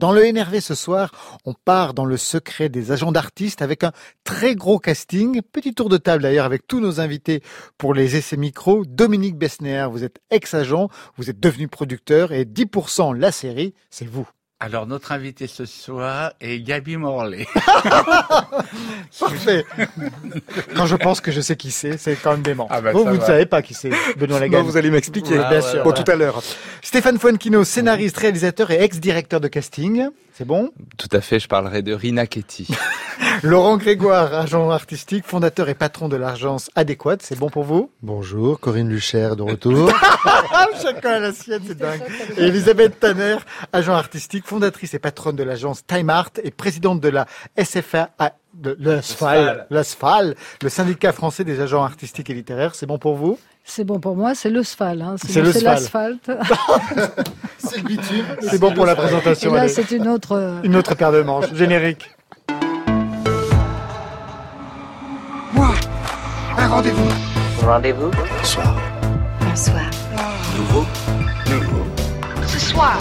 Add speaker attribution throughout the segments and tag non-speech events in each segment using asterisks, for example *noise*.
Speaker 1: Dans le NRV ce soir, on part dans le secret des agents d'artistes avec un très gros casting. Petit tour de table d'ailleurs avec tous nos invités pour les essais micros. Dominique Besnéer, vous êtes ex-agent, vous êtes devenu producteur et 10% la série, c'est vous.
Speaker 2: Alors, notre invité ce soir est Gabi Morley. *laughs*
Speaker 1: Parfait. Quand je pense que je sais qui c'est, c'est quand même dément.
Speaker 2: Ah bah,
Speaker 1: vous, ne savez pas qui c'est, Benoît
Speaker 3: Non,
Speaker 1: Lagarde.
Speaker 3: vous allez m'expliquer.
Speaker 1: Oui, bien sûr.
Speaker 3: Bon, tout à l'heure.
Speaker 1: Stéphane Fuenquino, scénariste, réalisateur et ex-directeur de casting. C'est bon
Speaker 4: Tout à fait, je parlerai de Rina Ketty. *laughs*
Speaker 1: Laurent Grégoire, agent artistique, fondateur et patron de l'agence Adéquate. C'est bon pour vous?
Speaker 5: Bonjour, Corinne Lucher de retour. *laughs*
Speaker 1: Chacun a la sienne, c'est dingue. Et Elisabeth Tanner, agent artistique, fondatrice et patronne de l'agence Time Art et présidente de la L'ASFAL, l'ASFAL, le syndicat français des agents artistiques et littéraires. C'est bon pour vous?
Speaker 6: C'est bon pour moi, c'est le sphal. Hein.
Speaker 1: C'est le
Speaker 6: l'asphalte. *laughs*
Speaker 1: C'est le bitume. C'est bon pour la
Speaker 6: Et
Speaker 1: présentation.
Speaker 6: là, c'est une autre. euh,
Speaker 1: Une autre paire de manches. Générique.
Speaker 7: Moi, un rendez-vous.
Speaker 8: Rendez-vous?
Speaker 7: Bonsoir.
Speaker 9: Bonsoir.
Speaker 7: Nouveau.
Speaker 9: Ce soir.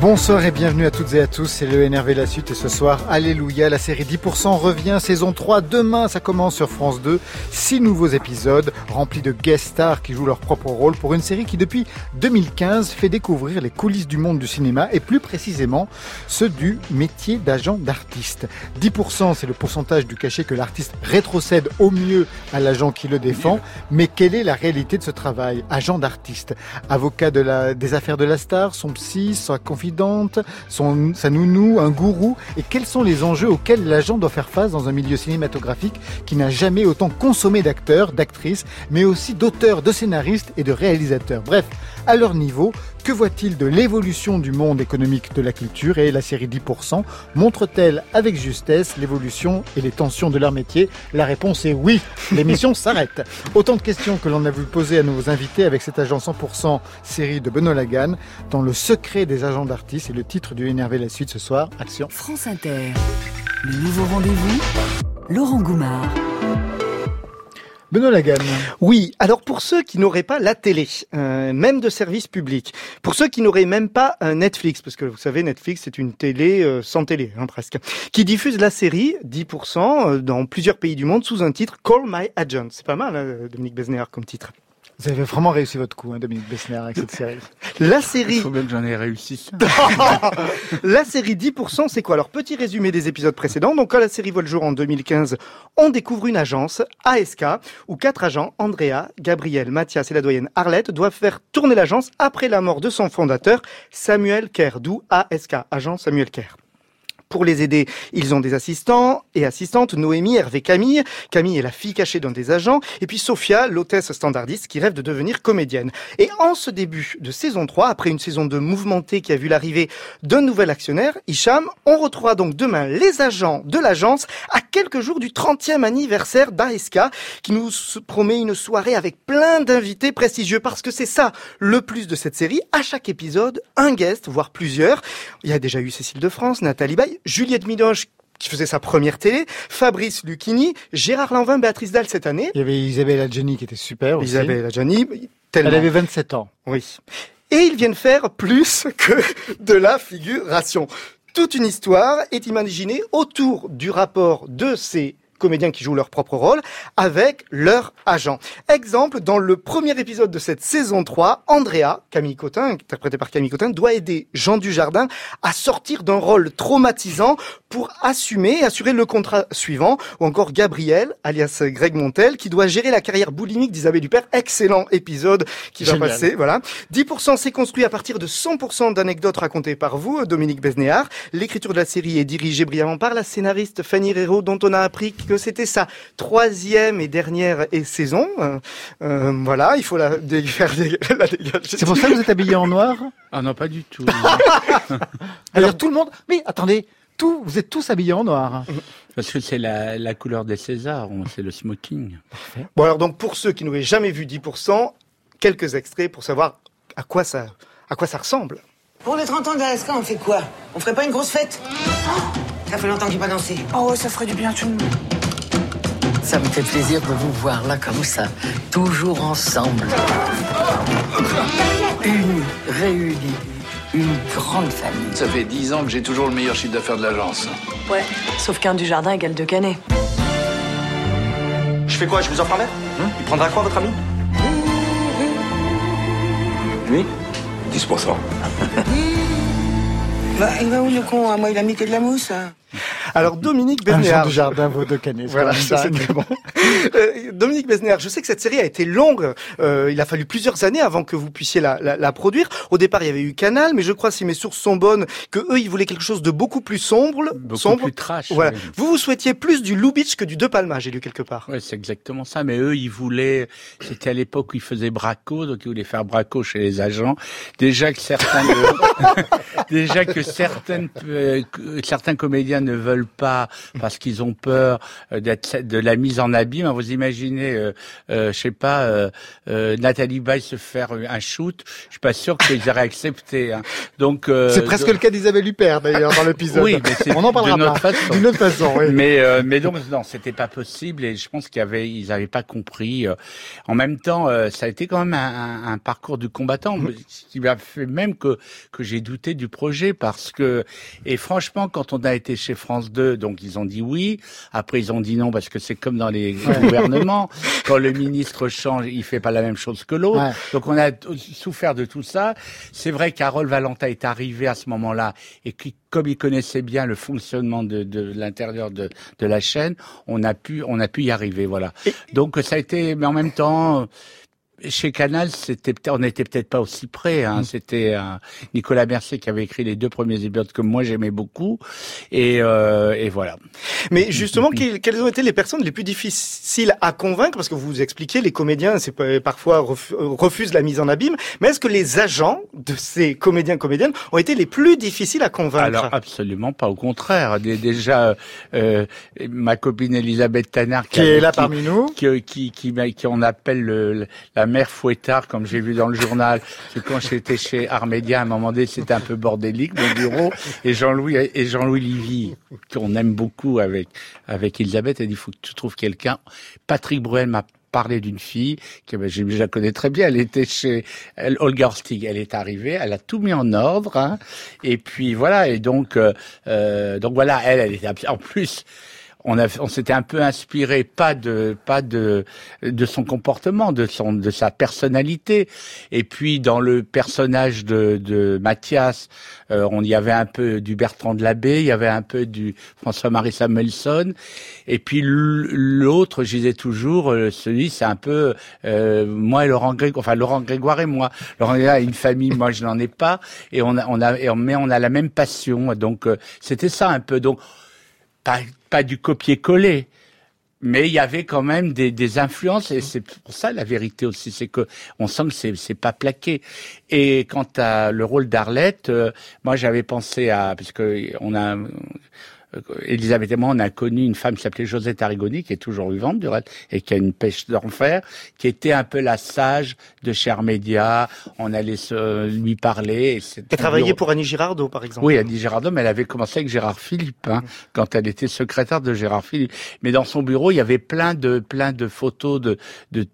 Speaker 1: Bonsoir et bienvenue à toutes et à tous, c'est le NRV La Suite et ce soir, Alléluia, la série 10% revient, saison 3, demain ça commence sur France 2, six nouveaux épisodes remplis de guest stars qui jouent leur propre rôle pour une série qui depuis 2015 fait découvrir les coulisses du monde du cinéma et plus précisément ceux du métier d'agent d'artiste. 10% c'est le pourcentage du cachet que l'artiste rétrocède au mieux à l'agent qui le défend, mais quelle est la réalité de ce travail? Agent d'artiste, avocat des affaires de la star, son psy, sa son, sa nounou, un gourou, et quels sont les enjeux auxquels l'agent doit faire face dans un milieu cinématographique qui n'a jamais autant consommé d'acteurs, d'actrices, mais aussi d'auteurs, de scénaristes et de réalisateurs. Bref, à leur niveau, que voit-il de l'évolution du monde économique de la culture et la série 10% montre-t-elle avec justesse l'évolution et les tensions de leur métier? La réponse est oui. L'émission *laughs* s'arrête. Autant de questions que l'on a voulu poser à nos invités avec cet agent 100% série de Benoît Lagan dans le secret des agents d'artistes et le titre du Énervé la suite ce soir. Action.
Speaker 10: France Inter. Le nouveau rendez-vous. Laurent Goumard.
Speaker 1: Benoît Lagan.
Speaker 3: Oui, alors pour ceux qui n'auraient pas la télé, euh, même de service public, pour ceux qui n'auraient même pas un Netflix, parce que vous savez, Netflix c'est une télé euh, sans télé, hein, presque, qui diffuse la série 10% euh, dans plusieurs pays du monde sous un titre Call My Agent. C'est pas mal, hein, Dominique Besnéard comme titre.
Speaker 1: Vous avez vraiment réussi votre coup, hein, Dominique Bessner, avec cette série. *laughs*
Speaker 3: La
Speaker 2: Il
Speaker 3: série
Speaker 2: faut bien que j'en ai réussi. *laughs*
Speaker 3: La série 10%, c'est quoi? Alors, petit résumé des épisodes précédents. Donc, quand la série voit le jour en 2015, on découvre une agence, ASK, où quatre agents, Andrea, Gabriel, Mathias et la doyenne Arlette, doivent faire tourner l'agence après la mort de son fondateur, Samuel Kerr, d'où ASK, agent Samuel Kerr. Pour les aider, ils ont des assistants et assistantes, Noémie, Hervé, Camille. Camille est la fille cachée d'un des agents. Et puis Sophia, l'hôtesse standardiste qui rêve de devenir comédienne. Et en ce début de saison 3, après une saison de mouvementée qui a vu l'arrivée d'un nouvel actionnaire, Hicham, on retrouvera donc demain les agents de l'agence à quelques jours du 30e anniversaire d'ASK qui nous promet une soirée avec plein d'invités prestigieux parce que c'est ça le plus de cette série. À chaque épisode, un guest, voire plusieurs. Il y a déjà eu Cécile de France, Nathalie Baye, Juliette Midoche qui faisait sa première télé, Fabrice Lucchini, Gérard Lanvin, Béatrice Dalle cette année,
Speaker 1: Il y avait Isabelle Adjani qui était super aussi.
Speaker 3: Isabelle Adjani, tellement.
Speaker 1: Elle avait 27 ans.
Speaker 3: Oui. Et ils viennent faire plus que de la figuration. Toute une histoire est imaginée autour du rapport de ces comédiens qui jouent leur propre rôle avec leur agent. Exemple, dans le premier épisode de cette saison 3, Andrea, Camille Cotin, interprétée par Camille Cotin, doit aider Jean Dujardin à sortir d'un rôle traumatisant pour assumer et assurer le contrat suivant, ou encore Gabriel, alias Greg Montel, qui doit gérer la carrière boulimique d'Isabelle Huppert. Excellent épisode qui va
Speaker 1: Génial.
Speaker 3: passer, voilà. 10% c'est construit à partir de 100% d'anecdotes racontées par vous, Dominique Besnéard. L'écriture de la série est dirigée brillamment par la scénariste Fanny Rero, dont on a appris que c'était sa troisième et dernière et- saison. Euh, euh, voilà, il faut la, dé- *laughs* faire dé- la dégager.
Speaker 1: C'est pour ça que vous êtes habillé en noir?
Speaker 2: Ah non, pas du tout. *laughs*
Speaker 1: Alors tout le monde... Mais attendez, tout, vous êtes tous habillés en noir.
Speaker 2: Parce que c'est la, la couleur des Césars, c'est le smoking.
Speaker 3: Bon alors donc pour ceux qui n'auraient jamais vu 10%, quelques extraits pour savoir à quoi ça, à quoi ça ressemble.
Speaker 11: Pour les 30 ans d'Alaska, on fait quoi? On ferait pas une grosse fête? Ça fait longtemps que j'ai pas dansé.
Speaker 7: Oh ouais, ça ferait du bien à tout le monde.
Speaker 8: Ça me fait plaisir de vous voir là comme ça, toujours ensemble. Unis, réunis, Une grande famille.
Speaker 7: Ça fait dix ans que j'ai toujours le meilleur chiffre d'affaires de l'agence.
Speaker 12: Ouais, sauf qu'un du jardin égale deux canets.
Speaker 13: Je fais quoi Je vous offre un verre? Il prendra quoi, votre ami?
Speaker 7: Lui? 10%. *laughs*
Speaker 11: Bah, il va où le con? Hein Moi, il a mis que de la mousse. hein. *laughs*
Speaker 3: Alors Dominique
Speaker 1: Un
Speaker 3: Besnéard.
Speaker 1: de jardin vaut deux canet.
Speaker 3: Voilà, ça c'est très bon. Euh, Dominique Besnéard, je sais que cette série a été longue. Euh, il a fallu plusieurs années avant que vous puissiez la, la, la produire. Au départ, il y avait eu Canal, mais je crois, si mes sources sont bonnes, que eux, ils voulaient quelque chose de beaucoup plus sombre.
Speaker 2: Beaucoup
Speaker 3: sombre.
Speaker 2: plus trash.
Speaker 3: Voilà.
Speaker 2: oui.
Speaker 3: Vous, vous souhaitiez plus du Lubitsch que du De Palma, j'ai lu quelque part.
Speaker 2: Ouais, c'est exactement ça. Mais eux, ils voulaient. C'était à l'époque où ils faisaient braco, donc ils voulaient faire braco chez les agents. Déjà que certains, *laughs* déjà que certaines, euh, que certains comédiens ne veulent pas parce qu'ils ont peur euh, d'être de la mise en abîme. Vous imaginez, euh, euh, je sais pas, euh, euh, Nathalie Baye se faire un shoot. Je suis pas sûr qu'ils auraient accepté. hein. Donc euh,
Speaker 1: C'est presque
Speaker 2: donc-
Speaker 1: le cas d'Isabelle Huppert d'ailleurs dans l'épisode.
Speaker 2: Oui, mais c'est
Speaker 1: On en parlera
Speaker 2: d'une autre
Speaker 1: pas.
Speaker 2: façon.
Speaker 1: D'une autre façon, oui.
Speaker 2: Mais euh, mais donc non, c'était pas possible et je pense qu'il y avait ils avaient pas compris. En même temps, ça a été quand même un, un- un parcours du combattant, ce qui m'a fait même que que j'ai douté du projet parce que et franchement, quand on a été chez France 2, donc ils ont dit oui. Après ils ont dit non parce que c'est comme dans les gouvernements, quand le ministre change, il fait pas la même chose que l'autre.
Speaker 1: Ouais.
Speaker 2: Donc on a souffert de tout ça. C'est vrai qu'Harold Valentin est arrivé à ce moment-là et qui, comme il connaissait bien le fonctionnement de, de l'intérieur de, de la chaîne, on a pu on a pu y arriver. Voilà. Donc ça a été, mais en même temps. Chez Canal, c'était on n'était peut-être pas aussi près. Hein. C'était euh, Nicolas Mercier qui avait écrit les deux premiers épisodes que moi j'aimais beaucoup, et, euh, et voilà.
Speaker 3: Mais justement, quelles quelles ont été les personnes les plus difficiles à convaincre? Parce que vous vous expliquez, les comédiens, c'est parfois ref- refusent la mise en abîme. Mais est-ce que les agents de ces comédiens comédiennes ont été les plus difficiles à convaincre?
Speaker 2: Alors absolument pas, au contraire. Dé- Déjà, euh, ma copine Elisabeth Tanard
Speaker 1: Qui est là parmi nous.
Speaker 2: qui, qui, qui, qui on appelle le, la mère fouettard, comme j'ai vu dans le journal. Que quand j'étais chez Armédia, à un moment donné, c'était un peu bordélique, mon bureau. Et Jean-Louis, et Jean-Louis Livy, qu'on aime beaucoup avec, avec Elisabeth, elle dit, il faut que tu trouves quelqu'un. Patrick Bruel m'a parlé d'une fille que ben, je, la connais très bien. Elle était chez elle, Olga Horstig. Elle est arrivée, elle a tout mis en ordre. Hein, et puis voilà. Et donc, euh, euh, donc voilà, elle, elle était en plus on, a, on s'était un peu inspiré pas de pas de de son comportement, de son de sa personnalité. Et puis dans le personnage de, de Mathias, euh, on y avait un peu du Bertrand de l'Abbé, il y avait un peu du François-Marie Samuelson. Et puis l'autre, je disais toujours, euh, celui c'est un peu euh, moi et Laurent Grégoire, enfin Laurent Grégoire et moi. Laurent Grégoire a une famille, moi je n'en ai pas, et on a on a mais on a la même passion. Donc euh, c'était ça un peu. Donc pas, pas du copier-coller, mais il y avait quand même des, des influences et c'est pour ça la vérité aussi, c'est que on sent que c'est c'est pas plaqué. Et quant à le rôle d'Arlette, euh, moi j'avais pensé à parce que on a Elisabeth et moi, on a connu une femme qui s'appelait Josette Arrigoni, qui est toujours vivante, du reste, et qui a une pêche d'enfer, qui était un peu la sage de Cher Média. On allait se, lui parler.
Speaker 3: Elle travaillait pour Annie Girardot, par exemple.
Speaker 2: oui, Annie Girardot, mais elle avait commencé avec Gérard Philippe, hein, quand elle était secrétaire de Gérard Philippe. Mais dans son bureau, il y avait plein de plein de photos de de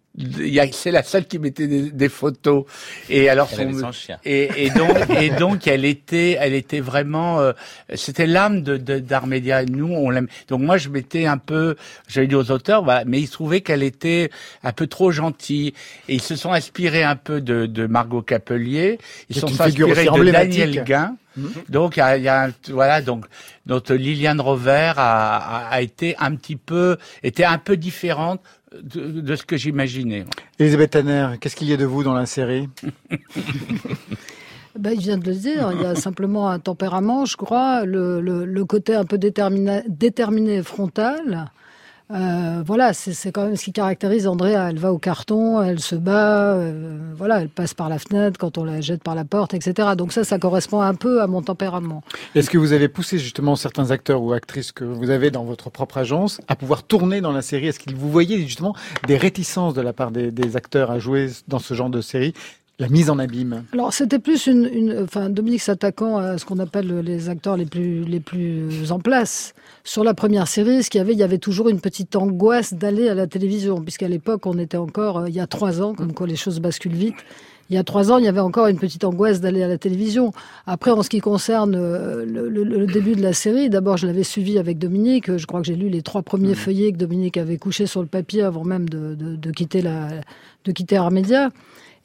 Speaker 2: c'est la seule qui mettait des, des photos. Et alors
Speaker 4: Elle avait son chien.
Speaker 2: et, et donc et donc elle était elle était vraiment euh, c'était l'âme de de- d'Armédia. Nous on l'aime. Donc moi je m'étais un peu j'avais dit aux auteurs voilà, mais ils trouvaient qu'elle était un peu trop gentille. Et ils se sont inspirés un peu de de Margot Capelier. Ils
Speaker 1: C'est
Speaker 2: sont inspirés de. Daniel Guin. Donc, il y a, il y a un- voilà, donc notre Liliane Rover a, a, a été un petit peu, était un peu différente de, de ce que j'imaginais.
Speaker 1: Elisabeth Tanner, qu'est-ce qu'il y a de vous dans la série *laughs*
Speaker 6: Ben, il vient de le dire, il y a simplement un tempérament, je crois, le, le, le côté un peu déterminé, déterminé et frontal. Euh, voilà, c'est quand même ce qui caractérise Andrea. Elle va au carton, elle se bat, euh, voilà, elle passe par la fenêtre quand on la jette par la porte, etc. Donc ça, ça correspond un peu à mon tempérament.
Speaker 1: Est-ce que vous avez poussé justement certains acteurs ou actrices que vous avez dans votre propre agence à pouvoir tourner dans la série? Est-ce que vous voyez justement des réticences de la part des acteurs à jouer dans ce genre de série? La mise en abîme
Speaker 6: Alors c'était plus une, une enfin Dominique s'attaquant à ce qu'on appelle les acteurs les plus les plus en place. Sur la première série, ce qu'il y avait, il y avait toujours une petite angoisse d'aller à la télévision, puisqu'à l'époque on était encore euh, il y a trois ans, comme quoi les choses basculent vite. il y a trois ans, il y avait encore une petite angoisse d'aller à la télévision. Après, en ce qui concerne euh, le, le, le début de la série, d'abord, je l'avais suivi avec Dominique. Je crois que j'ai lu les trois premiers mmh. feuillets que Dominique avait couchés sur le papier avant même de, de, de quitter la, de quitter Armédia.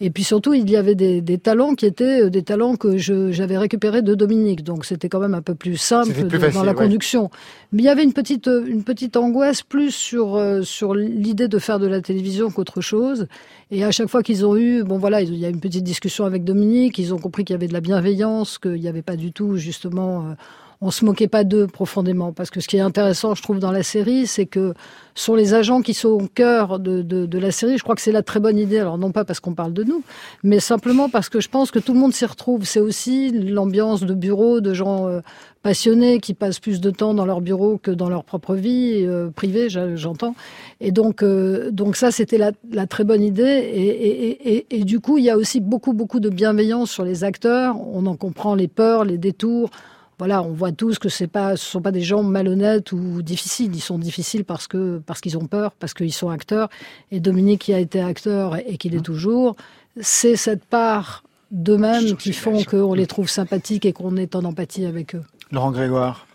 Speaker 6: Et puis surtout, il y avait des, des talents qui étaient euh, des talents que j'avais récupérés de Dominique. Donc c'était quand même un peu plus simple
Speaker 1: plus
Speaker 6: de,
Speaker 1: facile,
Speaker 6: dans la
Speaker 1: ouais.
Speaker 6: conduction. Mais il y avait une petite, euh, une petite angoisse plus sur, euh, sur l'idée de faire de la télévision qu'autre chose. Et à chaque fois qu'ils ont eu, bon voilà, il y a une petite discussion avec Dominique, ils ont compris qu'il y avait de la bienveillance, qu'il n'y avait pas du tout justement... Euh, on se moquait pas d'eux profondément parce que ce qui est intéressant, je trouve, dans la série, c'est que sont les agents qui sont au cœur de, de, la série. Je crois que c'est la très bonne idée. Alors non pas parce qu'on parle de nous, mais simplement parce que je pense que tout le monde s'y retrouve. C'est aussi l'ambiance de bureau de gens euh, passionnés qui passent plus de temps dans leur bureau que dans leur propre vie euh, privée, j'entends. Et donc, euh, donc ça, c'était la, très bonne idée. Et, et, et, du coup, il y a aussi beaucoup, beaucoup de bienveillance sur les acteurs. On en comprend les peurs, les détours voilà, on voit tous que c'est pas, ce sont pas des gens malhonnêtes ou difficiles. Ils sont difficiles parce que parce qu'ils ont peur, parce qu'ils sont acteurs. Et Dominique, qui a été acteur et qui l'est toujours, c'est cette part d'eux-mêmes qui font qu'on les trouve sympathiques et qu'on est en empathie avec eux.
Speaker 1: Laurent Grégoire,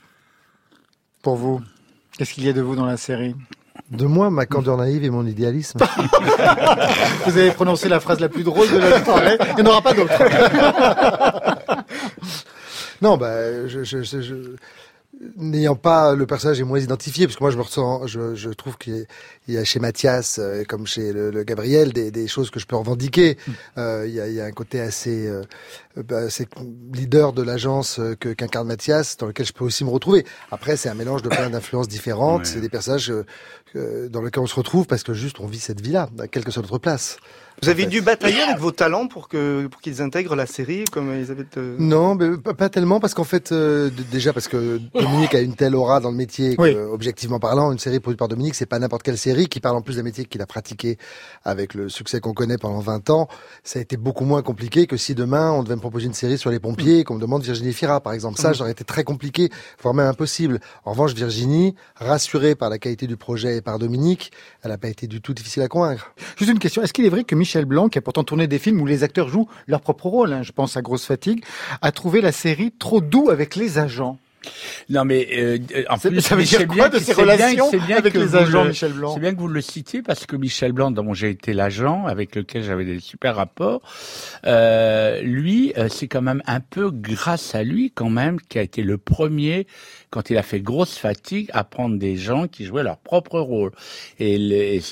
Speaker 1: pour vous, qu'est-ce qu'il y a de vous dans la série?
Speaker 5: De moi, ma candeur naïve et mon idéalisme. *laughs*
Speaker 1: vous avez prononcé la phrase la plus drôle de la soirée. Il n'y en aura pas d'autre. *laughs*
Speaker 5: Non, bah, je, je, je, je n'ayant pas le personnage est moins identifié, parce que moi je me ressens, je, je trouve qu'il y, y a chez Mathias, euh, comme chez le, le Gabriel, des, des, choses que je peux revendiquer. Mm. Euh, il, y a, il y a un côté assez, euh, bah, leader de l'agence euh, que qu'incarne Mathias, dans lequel je peux aussi me retrouver. Après, c'est un mélange de plein d'influences différentes. Ouais. C'est des personnages euh, dans lesquels on se retrouve parce que juste on vit cette vie-là, à quelle que soit notre place.
Speaker 3: Vous avez dû batailler avec vos talents pour que pour qu'ils intègrent la série comme Elisabeth euh...
Speaker 5: Non, mais pas, pas, tellement parce qu'en fait euh, déjà parce que Dominique a une telle aura dans le métier que,
Speaker 1: oui.
Speaker 5: objectivement parlant, une série produite par Dominique, c'est pas n'importe quelle série qui parle en plus d'un métier qu'il a pratiqué avec le succès qu'on connaît pendant 20 ans. Ça a été beaucoup moins compliqué que si demain on devait me proposer une série sur les pompiers et qu'on me demande Virginie Fira par exemple. Ça, mmh. j'aurais été très compliqué, voire même impossible. En revanche, Virginie, rassurée par la qualité du projet et par Dominique, elle n'a pas été du tout difficile à convaincre.
Speaker 1: Juste une question, est-ce qu'il est vrai que Michel Blanc, qui a pourtant tourné des films où les acteurs jouent leur propre rôle, hein, je pense à Grosse Fatigue, a trouvé la série trop doux avec les agents.
Speaker 2: Non mais euh, en plus
Speaker 1: ça veut dire quoi de ces relations
Speaker 2: bien, bien
Speaker 1: avec les agents
Speaker 2: le,
Speaker 1: Michel Blanc?
Speaker 2: C'est bien que vous le citiez parce que Michel Blanc dont j'ai été l'agent avec lequel j'avais des super rapports euh, lui euh, c'est quand même un peu grâce à lui quand même qui a été le premier quand il a fait grosse fatigue à prendre des gens qui jouaient leur propre rôle et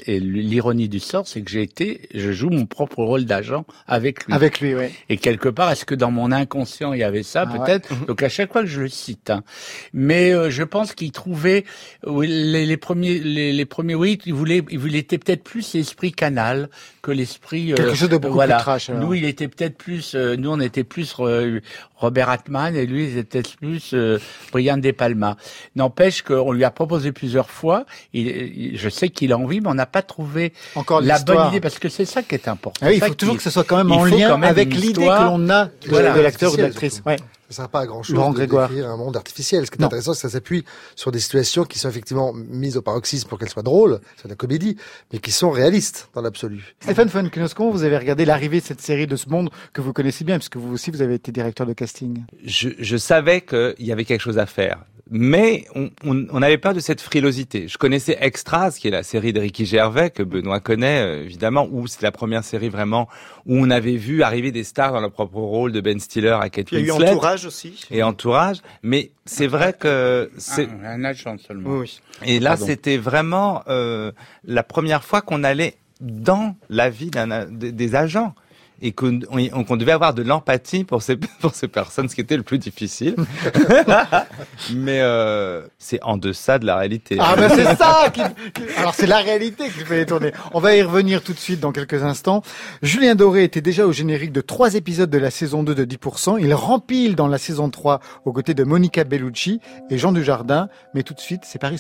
Speaker 2: l'ironie du sort c'est que j'ai été je joue mon propre rôle d'agent avec lui
Speaker 1: avec lui oui
Speaker 2: et quelque part est-ce que dans mon inconscient il y avait ça ah, peut-être
Speaker 1: ouais.
Speaker 2: donc à chaque fois que je le cite hein, mais euh, je pense qu'il trouvait les, les, premiers, les, les, premiers, oui, il voulait, il était peut-être plus l'esprit canal que l'esprit.
Speaker 1: Euh, Quelque chose de beaucoup
Speaker 2: voilà.
Speaker 1: plus trash. Alors.
Speaker 2: Nous, il était peut-être plus, euh, nous, on était plus Robert Altman et lui, il était plus euh, Brian De Palma. N'empêche qu'on lui a proposé plusieurs fois. Il, il, je sais qu'il a envie, mais on n'a pas trouvé
Speaker 1: Encore
Speaker 2: la bonne idée parce que c'est ça qui est important.
Speaker 1: Ah oui, il faut toujours que ce soit quand même en lien même avec l'idée que l'on a de,
Speaker 2: voilà,
Speaker 1: de l'acteur ou de l'actrice. Ouais.
Speaker 5: Ça sert pas à grand chose de décrire un monde artificiel. Ce qui est non. intéressant, c'est que ça s'appuie sur des situations qui sont effectivement mises au paroxysme pour qu'elles soient drôles, c'est de la comédie, mais qui sont réalistes dans l'absolu.
Speaker 1: Stéphane von Knoskon, vous avez regardé l'arrivée de cette série de ce monde que vous connaissez bien, puisque vous aussi, vous avez été directeur de casting.
Speaker 4: Je, je savais qu'il y avait quelque chose à faire mais on, on, on, avait peur de cette frilosité. Je connaissais Extras, qui est la série de Ricky Gervais que Benoît connaît euh, évidemment, où c'est la première série vraiment où on avait vu arriver des stars dans leur propre rôle de Ben Stiller à Kate
Speaker 3: Winslet. Il y a eu Entourage aussi.
Speaker 4: Et Entourage, mais c'est vrai que c'est
Speaker 2: un, un agent seulement.
Speaker 3: Oui.
Speaker 4: Et là, c'était vraiment euh, la première fois qu'on allait dans la vie d'un des agents et qu'on qu devait avoir de l'empathie pour ces *laughs* pour ces personnes, ce qui était le plus difficile. *laughs* Mais euh, c'est en deçà de la réalité.
Speaker 1: Ah ben c'est ça. Qui... Alors c'est la réalité qu'il fallait tourner. On va y revenir tout de suite dans quelques instants. Julien Doré était déjà au générique de trois épisodes de la saison 2 de 10%. Il rempile dans la saison 3 aux côtés de Monica Bellucci et Jean Dujardin. Mais tout de suite, c'est Paris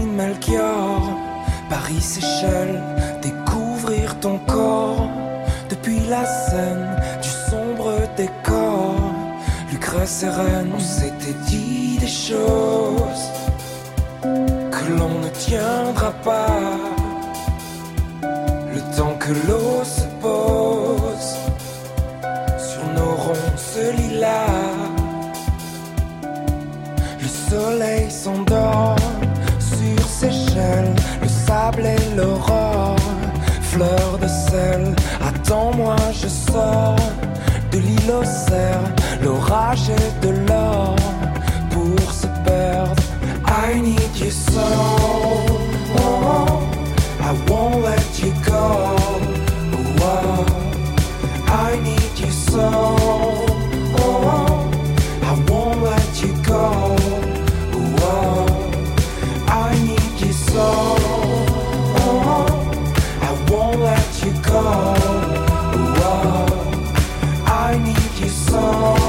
Speaker 14: Melchior, Paris Seychelles, découvrir ton corps depuis puis la scène du sombre décor. Lucrèce et Reine, on s'était dit des choses que l'on ne tiendra pas. Le temps que l'eau se pose sur nos ronces lilas. Le soleil s'endort le sable et l'aurore, fleur de sel. Attends-moi, je sors de l'île au cerf, l'orage et de l'or pour se perdre. I need you so, I won't let you go. I need you so, I won't let you go. You. Oh, I need you so,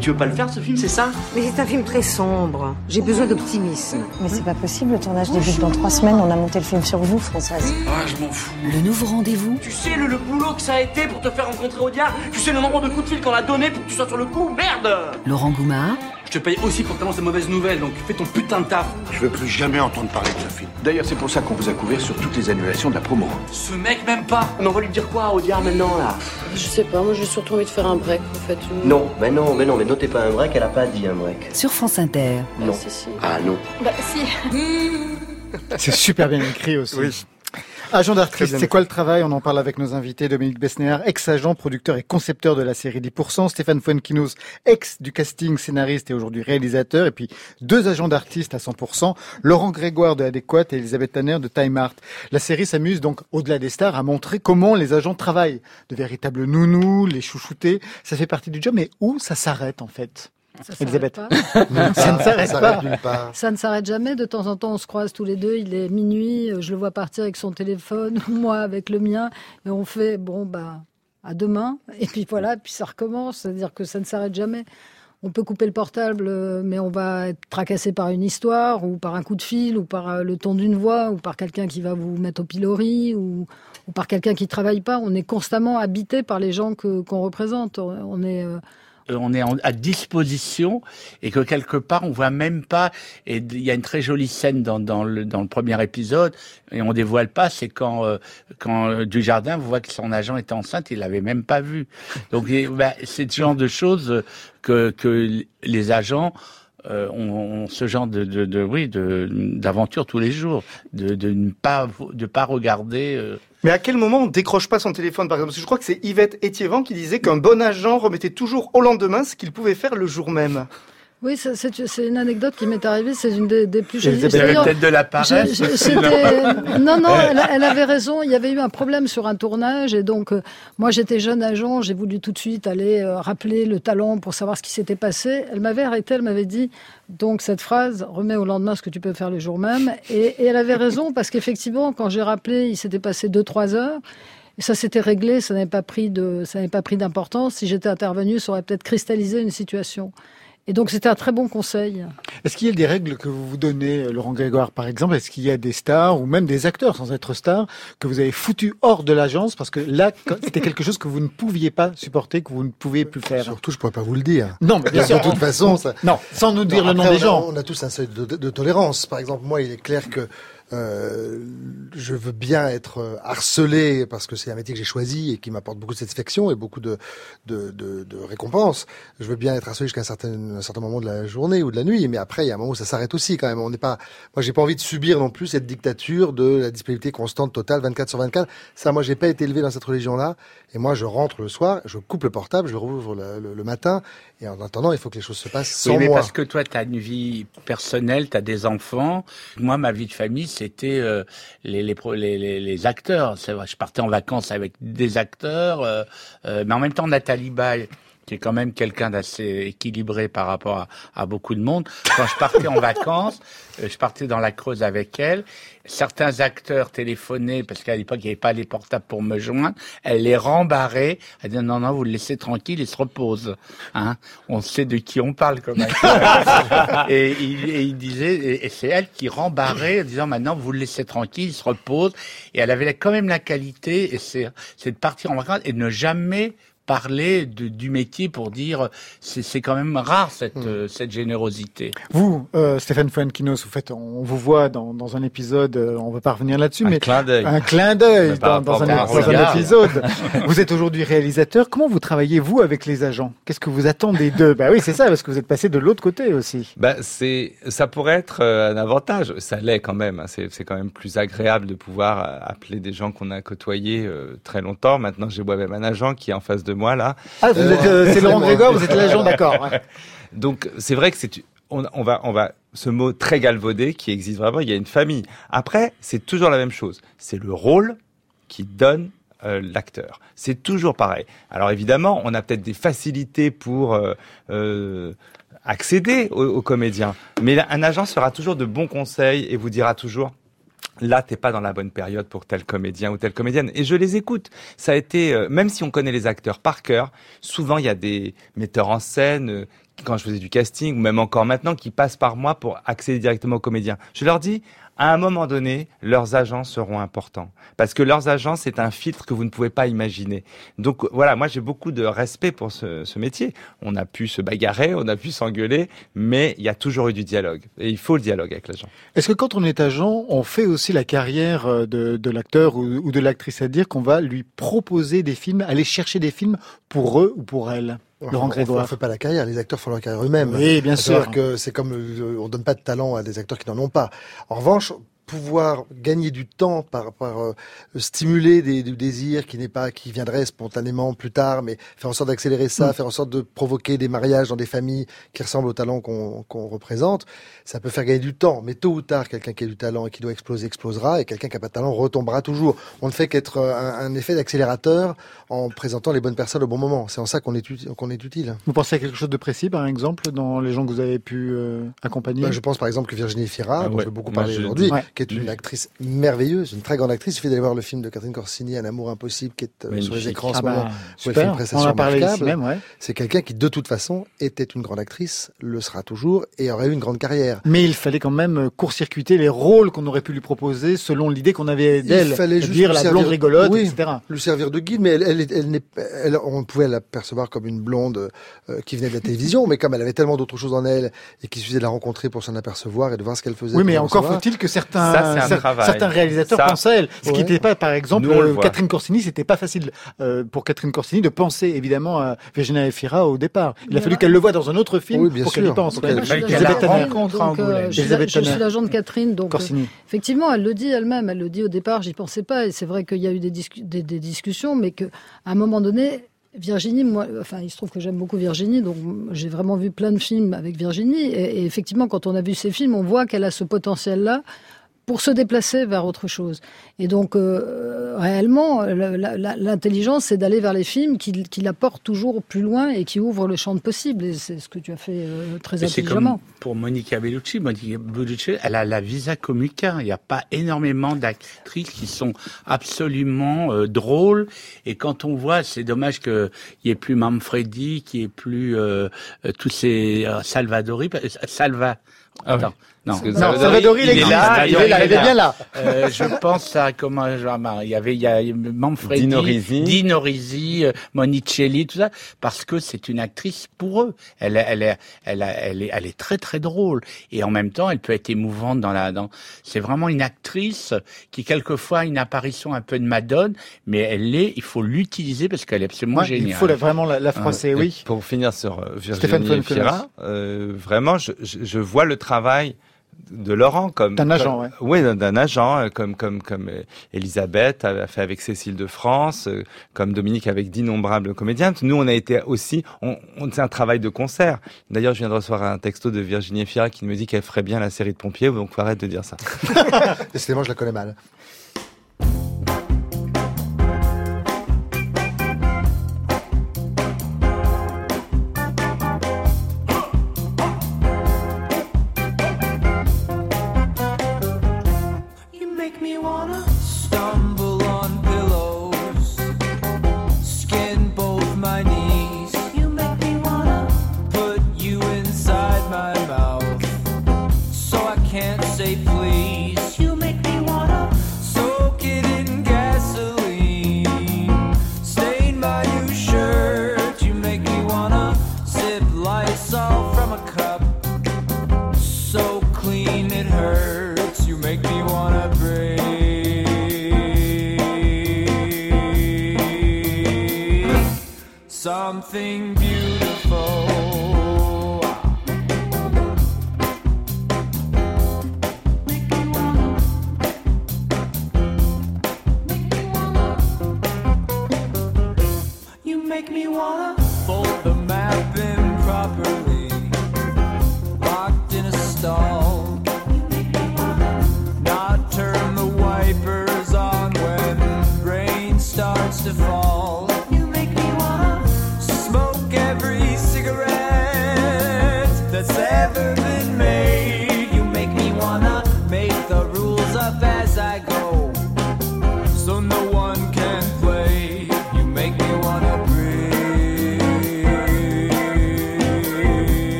Speaker 13: Tu veux pas le faire ce film, c'est ça?
Speaker 11: Mais c'est un film très sombre. J'ai besoin d'optimisme.
Speaker 15: Mais c'est pas possible, le tournage débute dans trois semaines, on a monté le film sur vous, Françoise.
Speaker 13: Ah, je m'en fous.
Speaker 10: Le nouveau rendez-vous
Speaker 13: Tu sais le, le boulot que ça a été pour te faire rencontrer Odia Tu sais le nombre de coups de fil qu'on a donné pour que tu sois sur le coup? Merde
Speaker 10: Laurent Goumard
Speaker 13: Je te paye aussi pour que t'annonces des mauvaises nouvelles, donc fais ton putain de taf.
Speaker 7: Je veux plus jamais entendre parler de ce film. D'ailleurs, c'est pour ça qu'on vous a couvert sur toutes les annulations de la promo.
Speaker 13: Ce mec même pas Mais on va lui dire quoi Odia maintenant là?
Speaker 16: Je sais pas, moi j'ai surtout envie de faire un break en fait.
Speaker 17: Non, mais non, mais non, mais notez pas un break, elle a pas dit un break.
Speaker 10: sur France Inter.
Speaker 17: Non.
Speaker 16: si, si.
Speaker 17: Ah non.
Speaker 16: Bah si.
Speaker 1: C'est super bien écrit aussi. Agent d'artiste, c'est quoi le travail? On en parle avec nos invités. Dominique Besnéard, ex-agent, producteur et concepteur de la série 10%. Stéphane Fuenquinos, ex du casting, scénariste et aujourd'hui réalisateur. Et puis deux agents d'artistes à 100%. Laurent Grégoire de Adéquate et Elisabeth Tanner de Time Art. La série s'amuse donc, au-delà des stars, à montrer comment les agents travaillent. De véritables nounous, les chouchoutés. Ça fait partie du job, mais où ça s'arrête en fait?
Speaker 6: Ça
Speaker 1: Elisabeth.
Speaker 6: pas. *laughs*
Speaker 1: ça ne s'arrête pas.
Speaker 5: s'arrête nulle part.
Speaker 6: Ça ne s'arrête jamais. De temps en temps, on se croise tous les deux. Il est minuit. euh, Je le vois partir avec son téléphone, *laughs* moi avec le mien. Et on fait, bon, bah, à demain. Et puis voilà, puis ça recommence. C'est-à-dire que ça ne s'arrête jamais. On peut couper le portable, euh, mais on va être tracassé par une histoire, ou par un coup de fil, ou par euh, le ton d'une voix, ou par quelqu'un qui va vous mettre au pilori, ou, ou par quelqu'un qui travaille pas. On est constamment habité par les gens que qu'on représente. On est
Speaker 2: on est en- à disposition et que quelque part on voit même pas. Et il y a une très jolie scène dans, dans le dans le premier épisode et on dévoile pas. C'est quand euh, quand euh, Dujardin voit que son agent était enceinte, il l'avait même pas vu. Donc bah, c'est ce genre de choses que que les agents euh, ce genre de, oui d'aventure tous les jours, de, de ne pas de pas regarder. euh,
Speaker 3: Mais à quel moment on décroche pas son téléphone, par exemple? Parce que je crois que c'est Yvette Étiévent qui disait qu'un bon agent remettait toujours au lendemain ce qu'il pouvait faire le jour même.
Speaker 6: Oui, c'est une anecdote qui m'est arrivée. C'est une des, des plus
Speaker 2: avez
Speaker 6: D'ailleurs,
Speaker 2: peut-être de la paresse. *laughs*
Speaker 6: c'était- non, non, elle, elle avait *laughs* raison. Il y avait eu un problème sur un tournage et donc euh, moi j'étais jeune agent, j'ai voulu tout de suite aller euh, rappeler le talent pour savoir ce qui s'était passé. Elle m'avait arrêté, elle m'avait dit donc cette phrase remets au lendemain ce que tu peux faire le jour même et, et elle avait raison parce qu'effectivement quand j'ai rappelé, il s'était passé deux trois heures. Ça s'était réglé, ça n'avait pas pris de, ça n'avait pas pris d'importance. Si j'étais intervenu, ça aurait peut-être cristallisé une situation. Et donc c'était un très bon conseil.
Speaker 1: Est-ce qu'il y a des règles que vous vous donnez, euh, Laurent Grégoire, par exemple? Est-ce qu'il y a des stars ou même des acteurs sans être stars que vous avez foutu hors de l'agence parce que là, *laughs* c'était quelque chose que vous ne pouviez pas supporter, que vous ne pouviez plus faire?
Speaker 5: Surtout, je pourrais pas vous le dire.
Speaker 1: Non, mais bien
Speaker 5: de toute
Speaker 1: on-
Speaker 5: façon, ça...
Speaker 1: Non, sans nous dire
Speaker 5: Non,
Speaker 1: le nom
Speaker 5: après,
Speaker 1: des
Speaker 5: on a-
Speaker 1: gens.
Speaker 5: On a tous un seuil de, de- de tolérance. Par exemple, moi, il est clair que euh, je veux bien être euh, harcelé parce que c'est un métier que j'ai choisi et qui m'apporte beaucoup de satisfaction et beaucoup de, de, de, de récompenses. Je veux bien être harcelé jusqu'à un certain, un certain moment de la journée ou de la nuit, mais après, il y a un moment où ça s'arrête aussi quand même. On n'est pas, moi, j'ai pas envie de subir non plus cette dictature de la disponibilité constante totale, 24 sur 24. Ça, moi, j'ai pas été élevé dans cette religion-là. Et moi, je rentre le soir, je coupe le portable, je le rouvre le, le- le matin. Et en attendant, il faut que les choses se passent sans
Speaker 2: Oui, mais
Speaker 5: moi.
Speaker 2: parce que toi, tu as une vie personnelle, tu as des enfants. Moi, ma vie de famille, c'était euh, les, les, les, les, acteurs. Vrai, je partais en vacances avec des acteurs, euh, euh, mais en même temps, Nathalie Baye, qui est quand même quelqu'un d'assez équilibré par rapport à, à beaucoup de monde. Quand je partais en vacances, euh, je partais dans la Creuse avec elle. Certains acteurs téléphonaient, parce qu'à l'époque, il n'y avait pas les portables pour me joindre. Elle les rembarrait. Elle disait, non, non, vous le laissez tranquille, il se repose. Hein on sait de qui on parle comme acteur. *laughs* et, il, et il disait, et, et c'est elle qui rembarrait en disant, maintenant, vous le laissez tranquille, il se repose. Et elle avait quand même la qualité, et c'est c'est de partir en vacances et de ne jamais parler de- du métier pour dire c'est quand même rare cette euh, cette générosité.
Speaker 1: Vous, euh, Stéphane Fuenkinos, vous faites, on vous voit dans, dans un épisode, euh, on va pas revenir là-dessus,
Speaker 4: Un
Speaker 1: mais
Speaker 4: clin d'œil.
Speaker 1: un clin d'œil dans, dans un, dans un épisode. *laughs* vous êtes aujourd'hui réalisateur. Comment vous travaillez vous avec les agents? Qu'est-ce que vous attendez d'eux? Bah oui, c'est ça, parce que vous êtes passé de l'autre côté aussi.
Speaker 4: Bah, c'est, ça pourrait être euh, un avantage. Ça l'est quand même. hein. C'est, quand même plus agréable de pouvoir euh, appeler des gens qu'on a côtoyés euh, très longtemps. Maintenant, j'ai moi-même un agent qui est en face de moi là.
Speaker 1: Ah, vous êtes, euh, c'est Laurent Grégoire, vous êtes l'agent, d'accord. ouais. *laughs*
Speaker 4: Donc, c'est vrai que c'est, on, on va, on va, ce mot très galvaudé qui existe vraiment. Il y a une famille. Après, c'est toujours la même chose. C'est le rôle qui donne euh, l'acteur. C'est toujours pareil. Alors évidemment, on a peut-être des facilités pour euh, euh, accéder aux, aux comédiens, mais un agent sera toujours de bons conseils et vous dira toujours là t'es pas dans la bonne période pour tel comédien ou telle comédienne. Et je les écoute. Ça a été euh, même si on connaît les acteurs par cœur souvent il y a des metteurs en scène euh, quand je faisais du casting ou même encore maintenant qui passent par moi pour accéder directement aux comédiens. Je leur dis à un moment donné, leurs agents seront importants. Parce que leurs agents, c'est un filtre que vous ne pouvez pas imaginer. Donc voilà, moi j'ai beaucoup de respect pour ce, métier. On a pu se bagarrer, on a pu s'engueuler, mais il y a toujours eu du dialogue. Et il faut le dialogue avec l'agent.
Speaker 1: Est-ce que quand on est agent, on fait aussi la carrière euh, de, l'acteur ou, ou de l'actrice, c'est-à-dire qu'on va lui proposer des films, aller chercher des films pour eux ou pour elles Laurent
Speaker 5: on,
Speaker 1: Grégoire.
Speaker 5: on fait pas la carrière, les acteurs font leur carrière eux-mêmes.
Speaker 1: Oui, bien sûr.
Speaker 5: que c'est comme euh, on donne pas de talent à des acteurs qui n'en ont pas. En revanche, pouvoir gagner du temps par, par euh, stimuler des, des désirs qui n'est pas qui viendraient spontanément plus tard, mais faire en sorte d'accélérer ça,
Speaker 1: Mm.
Speaker 5: faire en sorte de provoquer des mariages dans des familles qui ressemblent au talent qu'on représente, ça peut faire gagner du temps. Mais tôt ou tard, quelqu'un qui a du talent et qui doit exploser explosera, et quelqu'un qui a pas de talent retombera toujours. On ne fait qu'être euh, un, un effet d'accélérateur en présentant les bonnes personnes au bon moment. C'est en ça qu'on est, qu'on est utile.
Speaker 1: Vous pensez à quelque chose de précis, par exemple, dans les gens que vous avez pu euh, accompagner?
Speaker 5: Bah, je pense par exemple que Virginie Fira,
Speaker 4: Ah
Speaker 5: dont
Speaker 4: ouais.
Speaker 5: je vais beaucoup parler aujourd'hui,
Speaker 1: Ouais.
Speaker 5: Qui est une actrice merveilleuse, une très grande actrice. Il suffit d'aller voir le film de Catherine Corsini, Un amour impossible, qui est euh, sur les écrans en
Speaker 1: Ah
Speaker 5: ce moment.
Speaker 1: bah,
Speaker 5: fait
Speaker 1: super. On a parlé ici même, ouais.
Speaker 5: C'est quelqu'un qui, de toute façon, était une grande actrice, le sera toujours, et aurait eu une grande carrière.
Speaker 1: Mais il fallait quand même euh, court-circuiter les rôles qu'on aurait pu lui proposer selon l'idée qu'on avait d'elle.
Speaker 5: Il fallait juste
Speaker 1: dire la
Speaker 5: servir-
Speaker 1: blonde rigolote,
Speaker 5: oui,
Speaker 1: etc.
Speaker 5: lui servir de guide, mais elle, elle, est- elle n'est, elle- on pouvait la percevoir comme une blonde euh, qui venait de la télévision, mais comme elle avait tellement d'autres choses en elle et qu'il suffisait de la rencontrer pour s'en apercevoir et de voir ce qu'elle faisait.
Speaker 1: Oui, mais encore faut-il que certains,
Speaker 4: Ça, c'est un
Speaker 1: cer-
Speaker 4: travail.
Speaker 1: certains réalisateurs
Speaker 4: Ça,
Speaker 1: pensent à elle. Ce qui n'était pas, par exemple,
Speaker 4: Nous,
Speaker 1: euh. Catherine Corsini, c'était pas facile euh, pour Catherine Corsini de penser évidemment à Virginia Efira au départ. Il a fallu qu'elle le voie dans un autre film
Speaker 5: Oui, bien
Speaker 1: pour qu'elle y pense.
Speaker 6: Moi, je suis la- euh, je suis l'agent de Catherine, donc
Speaker 1: Corsini.
Speaker 6: effectivement, elle le dit elle-même. Elle le dit au départ, j'y pensais pas, et c'est vrai qu'il y a eu des, discu- des, des discussions, mais que à un moment donné, Virginie, moi, enfin, il se trouve que j'aime beaucoup Virginie, donc j'ai vraiment vu plein de films avec Virginie. Et, et effectivement, quand on a vu ces films, on voit qu'elle a ce potentiel-là pour se déplacer vers autre chose. Et donc, euh, réellement, l'intelligence, c'est d'aller vers les films qui, qui la portent toujours plus loin et qui ouvrent le champ de possible. Et c'est ce que tu as fait euh, très
Speaker 2: C'est comme
Speaker 6: intelligemment.
Speaker 2: pour Monica Bellucci. Monica Bellucci, elle a la visa comica. Il n'y a pas énormément d'actrices qui sont absolument euh, drôles. Et quand on voit, c'est dommage qu'il n'y ait plus Manfredi, qu'il n'y ait plus euh, tous ces Salvadori. Salva.
Speaker 4: Ah oui.
Speaker 2: Attends, non,
Speaker 1: Non, Salvadori, il
Speaker 2: est
Speaker 1: existe.
Speaker 2: là,
Speaker 1: Il est là, il est bien là.
Speaker 2: Euh, je pense à comment genre, il y avait il y a Manfredi,
Speaker 4: Dino Risi.
Speaker 2: Dino Risi, euh, Monicelli, tout ça, parce que c'est une actrice pour eux. Elle, est- elle, est, elle, a- elle est, elle est très très drôle et en même temps, elle peut être émouvante dans la. Dans... C'est vraiment une actrice qui quelquefois a une apparition un peu de Madone, mais elle est. Il faut l'utiliser parce qu'elle est absolument
Speaker 1: Ouais,
Speaker 2: géniale.
Speaker 1: il faut la- vraiment la, la
Speaker 4: Ah,
Speaker 1: froisser,
Speaker 4: et
Speaker 1: oui.
Speaker 4: Pour finir sur euh,
Speaker 1: Stéphane
Speaker 4: Virginie. Fira, euh, vraiment, je, je, je vois le travail de Laurent comme
Speaker 1: D'un agent,
Speaker 4: comme-
Speaker 1: ouais.
Speaker 4: oui, d'un- agent euh, comme comme comme euh, Elisabeth a fait avec Cécile de France, euh, comme Dominique avec d'innombrables comédiens. Nous, on a été aussi, on, on c'est un travail de concert. D'ailleurs, je viens de recevoir un texto de Virginie Fira qui me dit qu'elle ferait bien la série de pompiers, donc faut arrêter de dire ça. *laughs*
Speaker 18: Décidément, je la connais mal.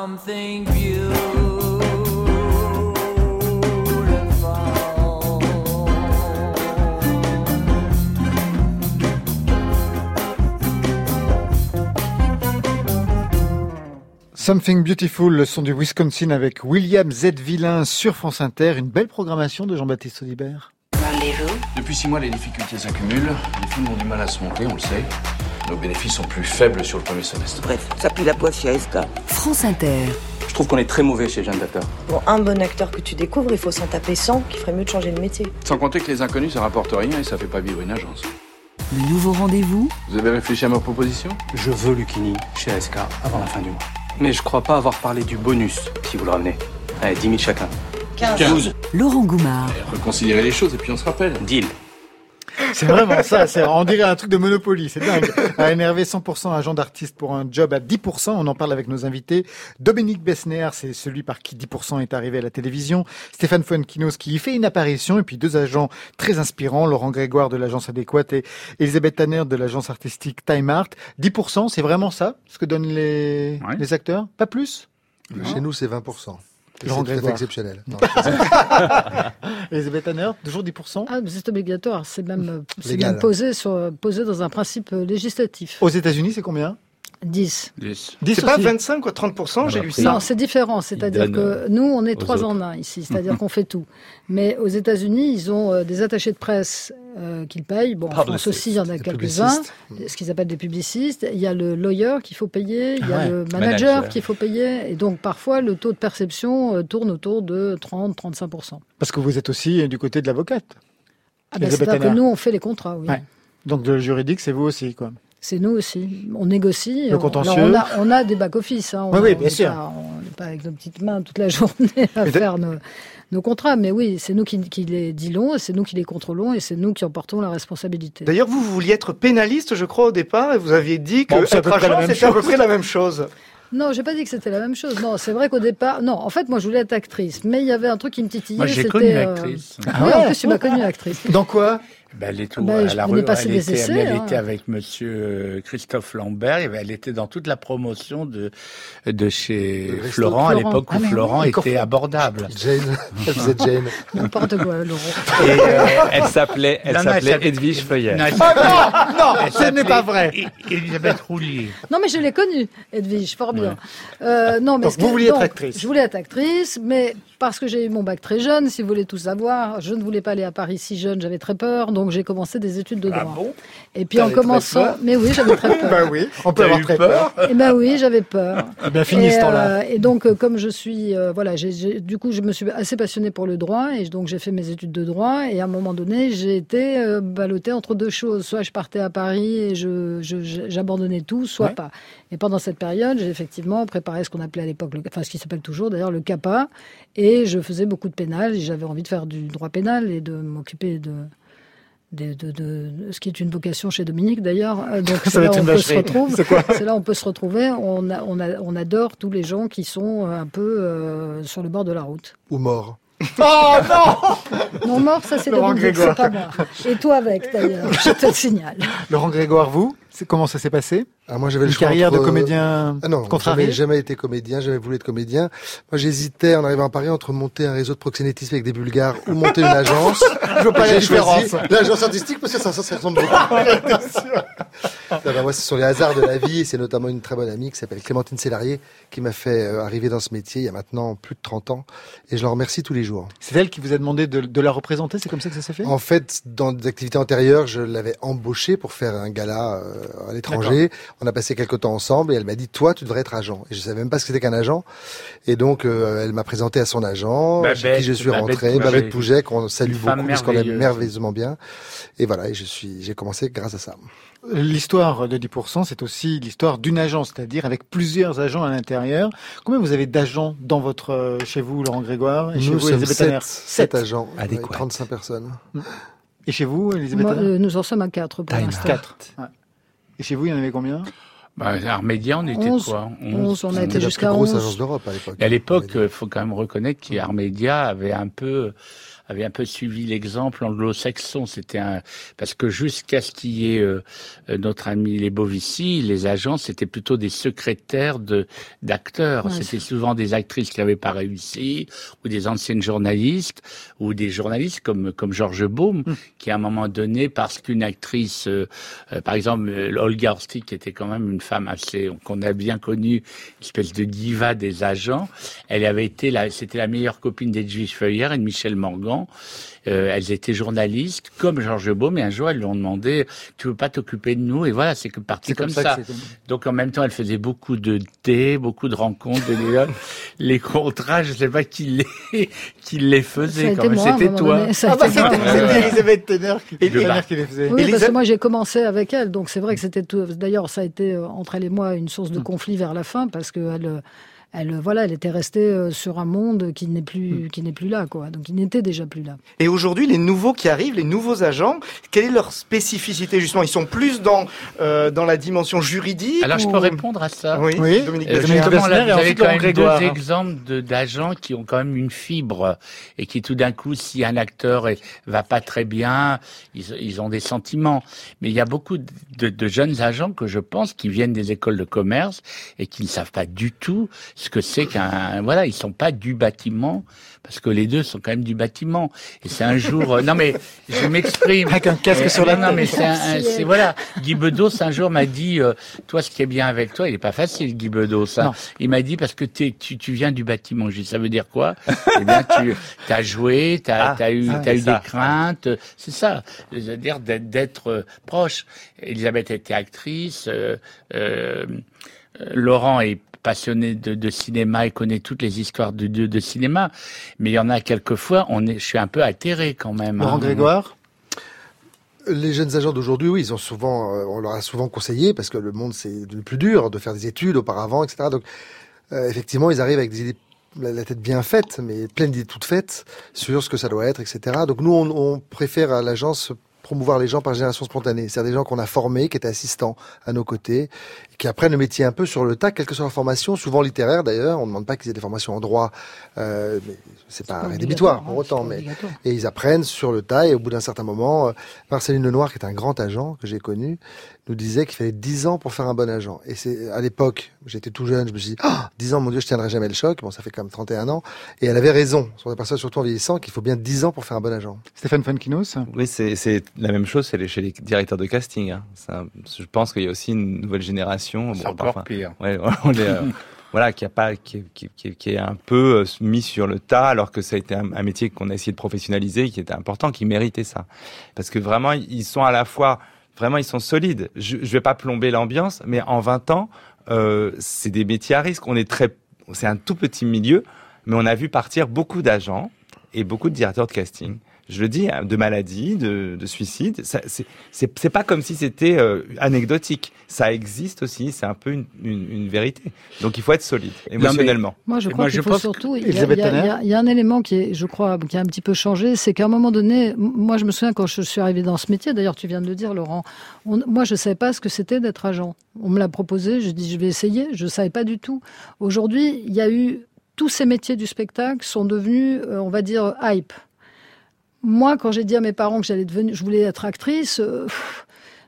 Speaker 19: something beautiful. Something Beautiful,
Speaker 1: le son du Wisconsin avec William Z. Villain sur France Inter. Une belle programmation de Jean-Baptiste Audibert.
Speaker 7: Depuis six mois, les difficultés s'accumulent. Les films ont du mal à se monter, on le sait. Nos bénéfices sont plus faibles sur le premier semestre.
Speaker 11: Bref, ça pue la poisse chez ASK.
Speaker 10: France Inter.
Speaker 7: Je trouve qu'on est très mauvais chez Jeanne Data.
Speaker 12: Pour un bon acteur que tu découvres, il faut s'en taper 100, qui ferait mieux de changer de métier.
Speaker 7: Sans compter que les inconnus, ça rapporte rien et ça fait pas vivre une agence.
Speaker 10: Le nouveau rendez-vous
Speaker 7: Vous avez réfléchi à ma proposition?
Speaker 13: Je veux Lucchini chez ASK avant la fin du mois. Mais je crois pas avoir parlé du bonus, si vous le ramenez. Allez, 10 000 chacun.
Speaker 7: 15.
Speaker 10: Laurent Goumard.
Speaker 7: Reconsidérer les choses et puis on se rappelle.
Speaker 13: Deal.
Speaker 1: C'est vraiment ça, c'est, on dirait un truc de Monopoly, c'est dingue. À énerver 100% agent d'artiste pour un job à 10%, on en parle avec nos invités. Dominique Bessner, c'est celui par qui 10% est arrivé à la télévision. Stéphane Fuenkinos qui y fait une apparition, et puis deux agents très inspirants, Laurent Grégoire de l'agence adéquate et Elisabeth Tanner de l'agence artistique Time Art. 10%, c'est vraiment ça, ce que donnent les,
Speaker 2: Ouais.
Speaker 1: les acteurs? Pas plus?
Speaker 5: Chez nous, c'est 20%.
Speaker 1: Laurent
Speaker 5: C'est exceptionnel. Non, *laughs*
Speaker 1: Elisabeth Tanner, toujours 10%
Speaker 6: Ah, c'est obligatoire. C'est même, euh, même posé, sur, posé dans un principe euh, législatif.
Speaker 1: Aux États-Unis, c'est combien?
Speaker 6: 10.
Speaker 2: 10.
Speaker 1: 10
Speaker 3: C'est pas
Speaker 1: aussi
Speaker 3: 25 ou 30%, j'ai
Speaker 4: bah,
Speaker 3: lu ça.
Speaker 6: Non, c'est différent. C'est-à-dire que
Speaker 4: euh,
Speaker 6: nous, on est trois
Speaker 4: autres.
Speaker 6: en un ici. C'est-à-dire qu'on fait tout. Mais aux États-Unis, ils ont euh, des attachés de presse euh, qu'ils payent. Bon, en France aussi, il y en a quelques-uns. Ce qu'ils appellent des publicistes. Il y a le lawyer qu'il faut payer. Il y a
Speaker 1: Ah ouais.
Speaker 6: le manager,
Speaker 4: Manager.
Speaker 6: qu'il faut payer. Et donc, parfois, le taux de perception euh, tourne autour de 30-35%.
Speaker 1: Parce que vous êtes aussi du côté de l'avocate.
Speaker 6: Ah ben, c'est-à-dire que nous, on fait les contrats, oui.
Speaker 1: Ouais. Donc de juridique, c'est vous aussi, quoi.
Speaker 6: C'est nous aussi. On négocie.
Speaker 1: Le
Speaker 6: On-
Speaker 1: contentieux.
Speaker 6: alors, on, a, on a des back-office. Hein. On-
Speaker 1: Oui, oui, bien sûr.
Speaker 6: pas- on n'est pas avec nos petites mains toute la *laughs* journée à faire nos, nos contrats. Mais oui, c'est nous qui, qui les disons, et c'est nous qui les contrôlons, et c'est nous qui en portons la responsabilité.
Speaker 3: D'ailleurs, vous, vous vouliez être pénaliste, je crois, au départ, et vous aviez dit que
Speaker 1: Bon,
Speaker 3: être agent, c'était à peu près la même chose.
Speaker 6: Non, j'ai pas dit que c'était la même chose. Non, c'est vrai qu'au départ, non, en fait, moi, je voulais être actrice, mais il y avait un truc qui me titillait.
Speaker 2: Moi, j'ai
Speaker 6: c'était,
Speaker 2: connu
Speaker 6: euh,
Speaker 2: l'actrice.
Speaker 1: Ah
Speaker 6: oui,
Speaker 1: ouais
Speaker 6: en plus, tu m'as connue actrice.
Speaker 1: Dans quoi?
Speaker 2: Ben, elle, est
Speaker 6: Ben,
Speaker 2: à la rue, elle, était,
Speaker 6: essais,
Speaker 2: elle
Speaker 6: hein.
Speaker 2: était avec monsieur euh, Christophe Lambert, et elle était dans toute la promotion de, de chez
Speaker 5: De
Speaker 2: Florent, à l'époque
Speaker 6: Ah,
Speaker 2: où
Speaker 6: mais
Speaker 2: Florent
Speaker 1: oui,
Speaker 2: était abordable.
Speaker 5: Jane, *laughs* êtes Jane.
Speaker 6: N'importe quoi, Laurent.
Speaker 4: Et euh, *laughs* elle s'appelait, elle
Speaker 2: elle
Speaker 4: Edwige Feuillet.
Speaker 2: Non, elle
Speaker 1: Ah non, non,
Speaker 2: Elle
Speaker 1: ce n'est pas vrai.
Speaker 2: É- Elisabeth Roulier.
Speaker 6: Non, mais je l'ai connue, Edwige, fort bien. Euh, non, mais
Speaker 1: Donc, vous
Speaker 6: que-
Speaker 1: vouliez être actrice.
Speaker 6: Je voulais être actrice, mais parce que j'ai eu mon bac très jeune, si vous voulez tout savoir, je ne voulais pas aller à Paris si jeune, j'avais très peur, donc j'ai commencé des études de droit.
Speaker 1: Ah bon
Speaker 6: Et puis en
Speaker 1: très
Speaker 6: commençant,
Speaker 1: peur
Speaker 6: mais oui, j'avais très *laughs* peur.
Speaker 1: Bah oui, on peut avoir très
Speaker 2: peur
Speaker 1: peur.
Speaker 6: Et ben oui, j'avais peur.
Speaker 1: Eh bien, fini
Speaker 6: et,
Speaker 1: ce temps-là.
Speaker 6: euh, et donc, euh, comme je suis, euh, voilà, du coup, je me suis assez passionnée pour le droit, et donc j'ai fait mes études de droit. Et à un moment donné, j'ai été euh, ballottée entre deux choses. Soit je partais à Paris et je, je- je- j'abandonnais tout, soit
Speaker 1: Ouais.
Speaker 6: pas. Et pendant cette période, j'ai effectivement préparé ce qu'on appelait à l'époque, enfin ce qui s'appelle toujours d'ailleurs le CAPA, et je faisais beaucoup de pénal. Et j'avais envie de faire du droit pénal et de m'occuper de de, de, de- ce qui est une vocation chez Dominique d'ailleurs. Euh, Donc *laughs*
Speaker 1: Ça
Speaker 6: c'est
Speaker 1: va
Speaker 6: là
Speaker 1: être
Speaker 6: où
Speaker 1: une
Speaker 6: on peut se retrouver.
Speaker 1: C'est
Speaker 6: là où on peut se retrouver. On, a- on, a- on adore tous les gens qui sont euh, un peu euh, sur le bord de la route.
Speaker 5: Ou mort. *laughs*
Speaker 1: Oh non *laughs*
Speaker 6: Non mort, ça c'est
Speaker 1: Laurent
Speaker 6: Dominique, c'est pas moi. Et toi avec d'ailleurs, je te le signale.
Speaker 1: Laurent Grégoire, vous, comment ça s'est passé
Speaker 5: Ah, moi, j'avais le
Speaker 1: Une
Speaker 5: choix
Speaker 1: carrière de
Speaker 5: entre-
Speaker 1: comédien
Speaker 5: Ah non, jamais, jamais été comédien, jamais voulu être comédien. Moi, j'hésitais en arrivant à Paris entre monter un réseau de proxénétisme avec des Bulgares ou monter une agence. *laughs*
Speaker 1: Je vois pas la différence.
Speaker 5: l'agence artistique parce que ça, ça, ça ressemble beaucoup. *laughs* Non, bah, moi, ce sont les hasards de la vie et c'est notamment une très bonne amie qui s'appelle Clémentine Célarier qui m'a fait euh, arriver dans ce métier il y a maintenant plus de 30 ans et je l'en remercie tous les jours.
Speaker 1: C'est elle qui vous a demandé de, de la représenter, c'est comme ça que ça s'est fait?
Speaker 5: En fait, dans des activités antérieures, je l'avais embauchée pour faire un gala euh, à l'étranger. On a passé quelques temps ensemble et elle m'a dit toi tu devrais être agent. Et je savais même pas ce que c'était qu'un agent. Et donc euh, elle m'a présenté à son agent, chez
Speaker 2: Babette,
Speaker 5: qui je suis
Speaker 2: Babette
Speaker 5: rentré. Babette Pouget qu'on salue beaucoup parce qu'on aime
Speaker 2: merveilleuse.
Speaker 5: merveilleusement bien. Et voilà, et je suis j'ai commencé grâce à ça.
Speaker 1: L'histoire de 10%, c'est aussi l'histoire d'une agence, c'est-à-dire avec plusieurs agents à l'intérieur. Combien vous avez d'agents dans votre, euh, chez vous, Laurent Grégoire, et chez
Speaker 5: Nous
Speaker 1: vous,
Speaker 5: sommes
Speaker 1: Elisabeth
Speaker 5: sept,
Speaker 1: Tanner
Speaker 5: sept agents,
Speaker 4: Adéquat.
Speaker 5: avec 35 personnes.
Speaker 1: Et chez vous, Elisabeth
Speaker 6: Moi,
Speaker 1: Tanner
Speaker 6: euh, nous en sommes à quatre pour
Speaker 4: Time
Speaker 6: l'instant.
Speaker 1: Quatre. Ouais. Et chez vous, il y en avait combien?
Speaker 2: Bah, Armédia, on était
Speaker 6: Onze.
Speaker 2: quoi?
Speaker 6: Onze, on a
Speaker 5: C'était
Speaker 6: été
Speaker 5: la
Speaker 6: jusqu'à
Speaker 5: plus grosse
Speaker 6: 11.
Speaker 5: agence d'Europe à l'époque.
Speaker 2: Et à l'époque, il faut quand même reconnaître qu'Armédia avait un peu avait un peu suivi l'exemple anglo-saxon. C'était un parce que jusqu'à ce qu'il y ait euh, notre ami les Bovici, les agents, c'était plutôt des secrétaires de d'acteurs.
Speaker 6: Ouais,
Speaker 2: c'était souvent des actrices qui n'avaient pas réussi, ou des anciennes journalistes, ou des journalistes comme comme Georges Baum, qui à un moment donné, parce qu'une actrice, euh, euh, par exemple euh, Olga Orsti, qui était quand même une femme assez qu'on a bien connue, une espèce de diva des agents, elle avait été la, c'était la meilleure copine d'Edwige Feuillère et de Michel Morgan. Euh, elles étaient journalistes comme Georges Baum, et un jour elles lui ont demandé tu veux pas t'occuper de nous? Et voilà c'est que parti comme,
Speaker 1: comme ça
Speaker 2: Donc en même temps elle faisait beaucoup de thé, beaucoup de rencontres, de les, *laughs* les contrats, je sais pas qui les qui les faisait quand même. C'était toi.
Speaker 1: Ah bah, c'était Elisabeth Tenner qui, les faisait.
Speaker 6: Oui, parce que moi j'ai commencé avec elle, donc c'est vrai que c'était tout. D'ailleurs, ça a été euh, entre elle et moi une source de
Speaker 3: Hmm.
Speaker 6: conflit vers la fin parce que elle, euh, elle, voilà, elle était restée euh, sur un monde qui n'est
Speaker 3: Hmm.
Speaker 6: plus, qui n'est plus là, quoi. Donc il n'était déjà plus là.
Speaker 3: Et aujourd'hui, les nouveaux qui arrivent, les nouveaux agents, quelle est leur spécificité justement? Ils sont plus dans euh, dans la dimension juridique
Speaker 2: Alors je peux répondre à ça.
Speaker 3: Oui,
Speaker 1: Oui.
Speaker 3: Dominique
Speaker 2: Euh, justement, là, vous avez quand même
Speaker 1: Grégoire.
Speaker 2: deux exemples de- d'agents qui ont quand même une fibre et qui tout d'un coup, si un acteur est, va pas très bien, ils, ils ont des sentiments. Mais il y a beaucoup de, de jeunes agents que je pense qui viennent des écoles de commerce et qui ne savent pas du tout ce que c'est qu'un voilà, ils sont pas du bâtiment parce que les deux sont quand même du bâtiment. Et c'est un jour, euh, non mais je m'exprime.
Speaker 1: Avec un casque
Speaker 2: Euh,
Speaker 1: sur la tête.
Speaker 2: mais c'est voilà. Guy Bedos un jour m'a dit, euh, toi, ce qui est bien avec toi, il est pas facile, Guy Bedos. hein. Il m'a dit parce que t'es- tu, tu viens du bâtiment. Je dit, ça veut dire quoi? Eh bien, tu *laughs* as joué, tu as,
Speaker 4: Ah,
Speaker 2: eu,
Speaker 4: ah,
Speaker 2: t'as eu
Speaker 4: ça.
Speaker 2: des craintes. C'est ça. C'est-à-dire d'être, d'être euh, proche. Elisabeth était actrice. euh, euh, euh, Laurent est passionné de, de cinéma et connaît toutes les histoires de, de, de cinéma, mais il y en a quelquefois, on est, je suis un peu atterré quand même.
Speaker 1: Laurent
Speaker 2: hein.
Speaker 1: Grégoire?
Speaker 5: Les jeunes agents d'aujourd'hui, oui, ils ont souvent, euh, on leur a souvent conseillé parce que le monde c'est devenu plus dur de faire des études auparavant, etc. Donc, euh, effectivement, ils arrivent avec des idées, la, tête bien faite, mais pleine d'idées toutes faites sur ce que ça doit être, etc. Donc, nous, on, on préfère à l'agence promouvoir les gens par génération spontanée. C'est-à-dire des gens qu'on a formés, qui étaient assistants à nos côtés, qui apprennent le métier un peu sur le tas, quelle que soit leur formation, souvent littéraire d'ailleurs. On ne demande pas qu'ils aient des formations en droit, euh, mais c'est pas,
Speaker 6: pas
Speaker 5: rédhibitoire
Speaker 6: obligatoire,
Speaker 5: pour
Speaker 6: hein,
Speaker 5: autant. Mais et ils apprennent sur le tas. Et au bout d'un certain moment, euh, Marceline Lenoir, qui est un grand agent que j'ai connu, nous disait qu'il fallait 10 ans pour faire un bon agent. Et c'est à l'époque, j'étais tout jeune, je me suis dit, Ah, 10 ans, mon Dieu, je tiendrai jamais le choc. Bon, ça fait quand même 31 ans. Et elle avait raison. On aperçoit surtout en vieillissant qu'il faut bien 10 ans pour faire un bon agent.
Speaker 1: Stéphane Funkinos
Speaker 4: Oui, c'est c'est la même chose chez les, chez les directeurs de casting. hein. Je pense qu'il y a aussi une nouvelle génération.
Speaker 2: C'est
Speaker 4: bon,
Speaker 2: encore pire.
Speaker 4: Ouais, on est, euh, *laughs* voilà, qui a pas, qui, qui, qui- qui est un peu euh, mis sur le tas, alors que ça a été un, un métier qu'on a essayé de professionnaliser, qui était important, qui méritait ça, parce que vraiment, ils sont à la fois, vraiment, ils sont solides. Je, je vais pas plomber l'ambiance, mais en 20 ans, euh, c'est des métiers à risque. On est très, c'est un tout petit milieu, mais on a vu partir beaucoup d'agents et beaucoup de directeurs de casting. Je le dis, hein, de maladies, de, de suicides. Ça, C'est pas comme si c'était euh, anecdotique. Ça existe aussi. C'est un peu une, une, une vérité. Donc il faut être solide émotionnellement.
Speaker 6: Moi, je crois
Speaker 2: moi,
Speaker 6: qu'il
Speaker 2: je
Speaker 6: faut surtout. Il y, a,
Speaker 1: Elisabeth
Speaker 6: il y a-
Speaker 1: Tanner
Speaker 6: il y a- il y a un élément qui est, je crois, qui a un petit peu changé, c'est qu'à un moment donné, moi, je me souviens quand je suis arrivée dans ce métier. D'ailleurs, tu viens de le dire, Laurent. on- moi, je savais pas ce que c'était d'être agent. On me l'a proposé. Je dis, je vais essayer. Je savais pas du tout. Aujourd'hui, il y a eu tous ces métiers du spectacle sont devenus, euh, on va dire, hype. Moi, quand j'ai dit à mes parents que j'allais devenir, je voulais être actrice, euh,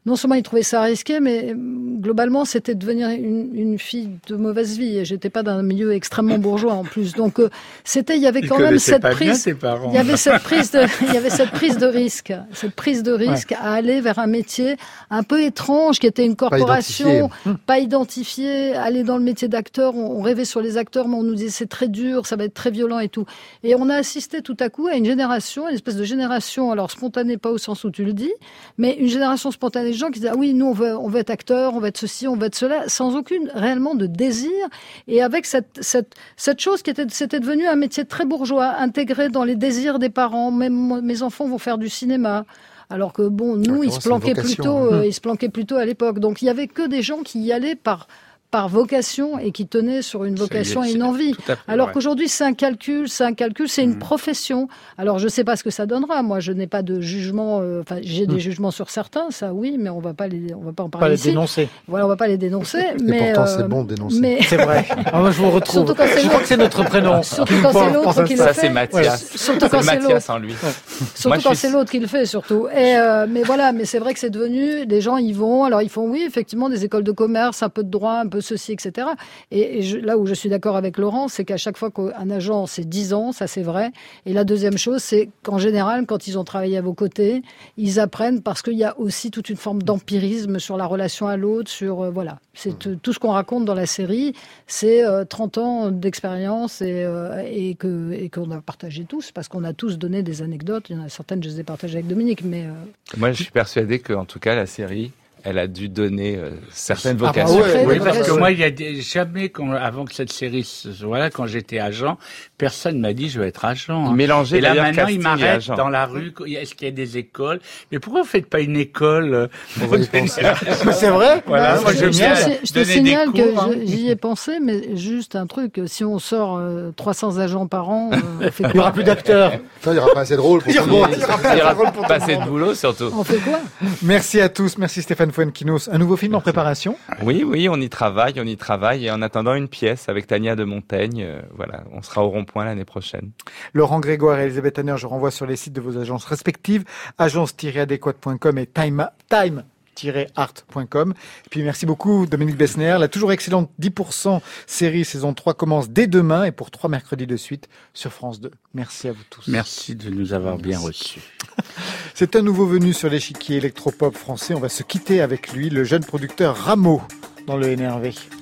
Speaker 6: non seulement ils trouvaient ça risqué, mais globalement, c'était devenir une, une fille de mauvaise vie. Et j'étais pas d'un milieu extrêmement bourgeois en plus. Donc, euh, c'était, il y avait
Speaker 2: Ils
Speaker 6: quand même cette prise. Il y avait cette prise de, *laughs* il y avait cette prise de risque, cette prise de risque à aller vers un métier un peu étrange qui était une corporation, pas identifiée, aller dans le métier d'acteur. On, on rêvait sur les acteurs, mais on nous disait c'est très dur, ça va être très violent et tout. Et on a assisté tout à coup à une génération, une espèce de génération, alors spontanée pas au sens où tu le dis, mais une génération spontanée de gens qui disaient ah oui nous on veut on veut être acteur, on veut être ceci, on veut être cela, sans aucune réellement de désir et avec cette cette cette chose qui était c'était devenu un métier très bourgeois, intégré dans les désirs des parents. Même mes enfants vont faire du cinéma. Alors que bon, nous, ils se planquaient plutôt,
Speaker 5: hein.
Speaker 6: euh, ils se planquaient plutôt à l'époque. Donc il y avait que des gens qui y allaient par par vocation et qui tenait sur une vocation et une envie.
Speaker 4: Fait,
Speaker 6: Alors
Speaker 4: ouais.
Speaker 6: qu'aujourd'hui, c'est un calcul, c'est un calcul, c'est une profession. Alors je sais pas ce que ça donnera. Moi, je n'ai pas de jugement. euh, Enfin, j'ai des
Speaker 1: Mm.
Speaker 6: jugements sur certains, ça oui, mais on va pas les, on va pas en
Speaker 20: Pas
Speaker 6: parler
Speaker 20: les
Speaker 6: ici.
Speaker 20: dénoncer.
Speaker 6: Voilà, on va pas les dénoncer.
Speaker 5: Et
Speaker 6: mais
Speaker 5: pourtant,
Speaker 6: euh,
Speaker 5: c'est bon de dénoncer.
Speaker 6: Mais
Speaker 20: C'est vrai. *laughs* Ah, moi, je vous retrouve.
Speaker 6: Surtout quand c'est
Speaker 20: je crois que c'est notre prénom.
Speaker 6: Surtout quand c'est
Speaker 20: pense-
Speaker 6: l'autre qui le
Speaker 4: Ça,
Speaker 6: fait.
Speaker 4: c'est Mathias.
Speaker 6: Surtout quand c'est
Speaker 4: Mathias
Speaker 6: l'autre.
Speaker 4: en lui.
Speaker 6: Surtout quand c'est l'autre qui le fait, surtout. Et euh, mais voilà, mais c'est vrai que c'est devenu, les gens y vont. Alors ils font, oui, effectivement, des écoles de commerce, un peu de droit, un peu ceci, etc. Et, là où je suis d'accord avec Laurent, c'est qu'à chaque fois qu'un agent, c'est 10 ans, ça c'est vrai. Et la deuxième chose, c'est qu'en général, quand ils ont travaillé à vos côtés, ils apprennent parce qu'il y a aussi toute une forme d'empirisme sur la relation à l'autre, sur euh, voilà, c'est tout- ce qu'on raconte dans la série, c'est euh, 30 ans d'expérience et, euh, et que et qu'on a partagé tous parce qu'on a tous donné des anecdotes. Il y en a certaines, je les ai partagées avec Dominique, mais euh,
Speaker 4: Moi, je suis persuadé que, en tout cas, la série, elle a dû donner euh, certaines
Speaker 20: Ah bah
Speaker 4: vocations.
Speaker 20: ouais,
Speaker 2: Oui, parce que moi, il y a des- jamais, quand- avant que cette série, se- voilà, quand j'étais agent, personne m'a dit je vais être agent.
Speaker 4: Il
Speaker 2: hein.
Speaker 4: mélangeait
Speaker 2: Et là maintenant, il
Speaker 4: casting et
Speaker 2: m'arrête
Speaker 4: agent.
Speaker 2: dans la rue. Est-ce qu'il y a des écoles? Mais pourquoi vous faites pas une école euh, *laughs* *laughs*
Speaker 20: c'est vrai.
Speaker 2: Voilà,
Speaker 6: Bah,
Speaker 2: moi
Speaker 6: je,
Speaker 2: je
Speaker 6: je te, signale que
Speaker 2: hein.
Speaker 6: j'y ai pensé, mais juste un truc, si on sort euh, 300 agents par an, euh, on fait *laughs*
Speaker 20: Il n'y aura plus d'acteurs.
Speaker 5: Il n'y aura pas assez de rôle pour
Speaker 20: Il y
Speaker 5: tout le
Speaker 20: aura- pas
Speaker 4: assez de boulot, surtout.
Speaker 6: On fait quoi?
Speaker 20: Merci à tous. Merci Stéphane Un nouveau film en préparation.
Speaker 4: Oui, oui, on y travaille, on y travaille. Et en attendant une pièce avec Tania de Montaigne, euh, voilà, on sera au rond-point l'année prochaine.
Speaker 20: Laurent Grégoire et Elisabeth Tanner, je renvoie sur les sites de vos agences respectives, agence-adéquate.com et time, time-art.com. Et puis merci beaucoup Dominique Bessner. La toujours excellente 10% série saison 3 commence dès demain et pour trois mercredis de suite sur France 2. Merci à vous tous.
Speaker 2: Merci de nous avoir bien reçus.
Speaker 20: C'est un nouveau venu sur l'échiquier électropop français. On va se quitter avec lui, le jeune producteur Rameau dans le NRV.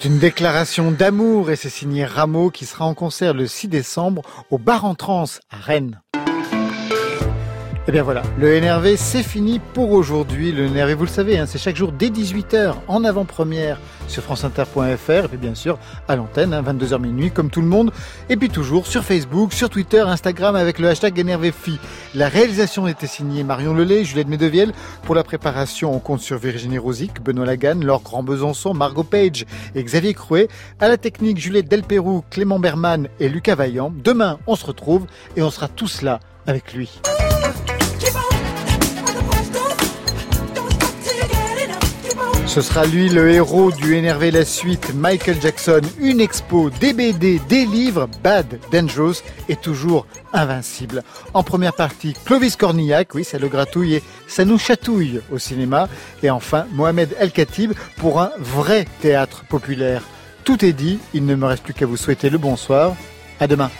Speaker 20: C'est une déclaration d'amour et c'est signé Rameau qui sera en concert le 6 décembre au Bar en Trance à Rennes.
Speaker 1: Eh bien voilà, le NRV c'est fini pour aujourd'hui. Le NRV, vous le savez, hein, c'est chaque jour dès 18h en avant-première sur franceinter.fr et puis bien sûr à l'antenne, hein, 22h minuit comme tout le monde. Et puis toujours sur Facebook, sur Twitter, Instagram avec le hashtag NRVFI. La réalisation était signée Marion Lelay, Juliette Medevielle. Pour la préparation, on compte sur Virginie Rosic, Benoît Lagan, Laure Grand-Besançon, Margot Page et Xavier Crouet. À la technique, Juliette Delperroux, Clément Berman et Lucas Vaillant. Demain, on se retrouve et on sera tous là avec lui. Ce sera lui le héros du énervé la suite, Michael Jackson, une expo, des BD, des livres, Bad, Dangerous et toujours invincible. En première partie, Clovis Cornillac, oui, ça le gratouille et ça nous chatouille au cinéma. Et enfin, Mohamed El Khatib pour un vrai théâtre populaire. Tout est dit, il ne me reste plus qu'à vous souhaiter le bonsoir. À demain.